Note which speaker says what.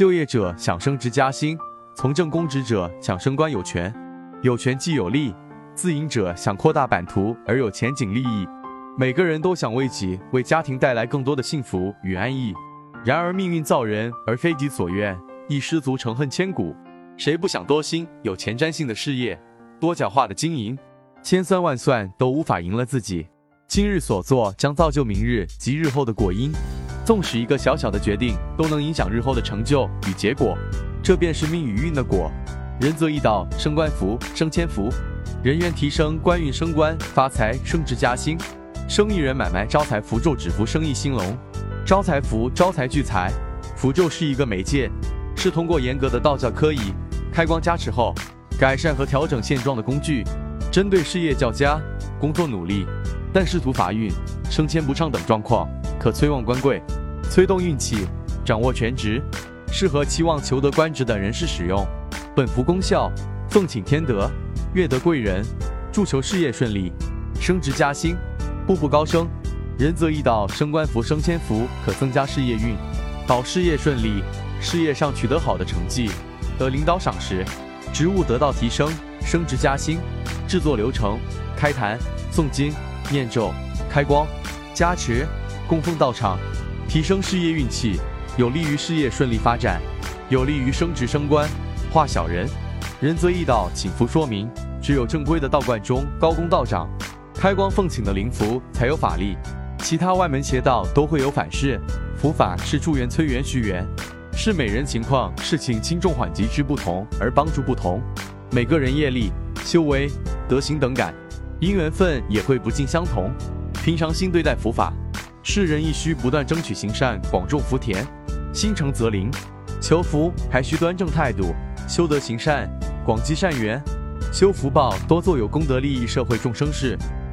Speaker 1: 就业者想升职加薪，从政公职者想升官有权，有权既有利；自营者想扩大版图而有前景利益。每个人都想为己、为家庭带来更多的幸福与安逸。然而命运造人而非己所愿，一失足成恨千古。谁不想多心、有前瞻性的事业，多角化的经营？千算万算都无法赢了自己。今日所做将造就明日及日后的果因。纵使一个小小的决定都能影响日后的成就与结果，这便是命与运的果。人则易道，升官福，升迁福，人缘提升，官运升官发财，升职加薪。生意人买卖招财符咒，指符生意兴隆。招财符招财聚财，符咒是一个媒介，是通过严格的道教科仪开光加持后，改善和调整现状的工具。针对事业较佳、工作努力但仕途乏运、升迁不畅等状况，可催旺官贵，催动运气，掌握全职，适合期望求得官职的人士使用。本符功效：奉请天德，愿得贵人，助求事业顺利，升职加薪，步步高升。人则易道，升官符、升迁符可增加事业运，保事业顺利，事业上取得好的成绩，得领导赏识，职务得到提升，升职加薪。制作流程：开坛、诵经、念咒、开光、加持、供奉道场，提升事业运气，有利于事业顺利发展，有利于升职升官。化小人，人则易道，请符说明，只有正规的道观中高公道长开光奉请的灵符才有法力，其他外门邪道都会有反噬。符法是助缘、催缘、续缘，是每人情况、事情轻重缓急之不同而帮助不同。每个人业力、修为。德行等感，因缘分也会不尽相同。平常心对待佛法，世人亦需不断争取行善，广种福田，心诚则灵。求福还需端正态度，修德行善，广积善缘，修福报，多做有功德利益社会众生事。